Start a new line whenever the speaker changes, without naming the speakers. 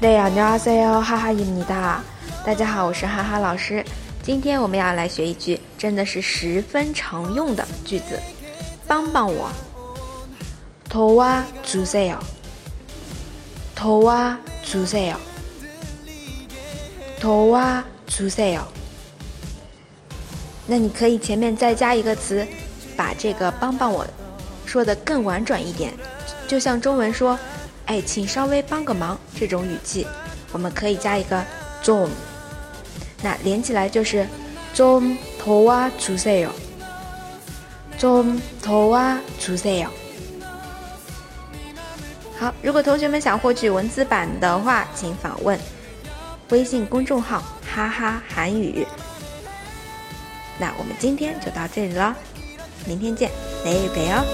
对呀，你好，塞哟，哈哈伊米达，大家好，我是哈哈老师。今天我们要来学一句，真的是十分常用的句子，帮帮我。头哇주세 요， 头哇주세 요， 头哇주세 요。 那你可以前面再加一个词，把这个帮帮我说的更婉转一点，就像中文说，哎，请稍微帮个忙这种语气，我们可以加一个 zoom 那连起来就是 zoom to a to sale。Zoom to a to sale 好，如果同学们想获取文字版的话，请访问微信公众号哈哈韩语。那我们今天就到这里了，明天见，내일봬요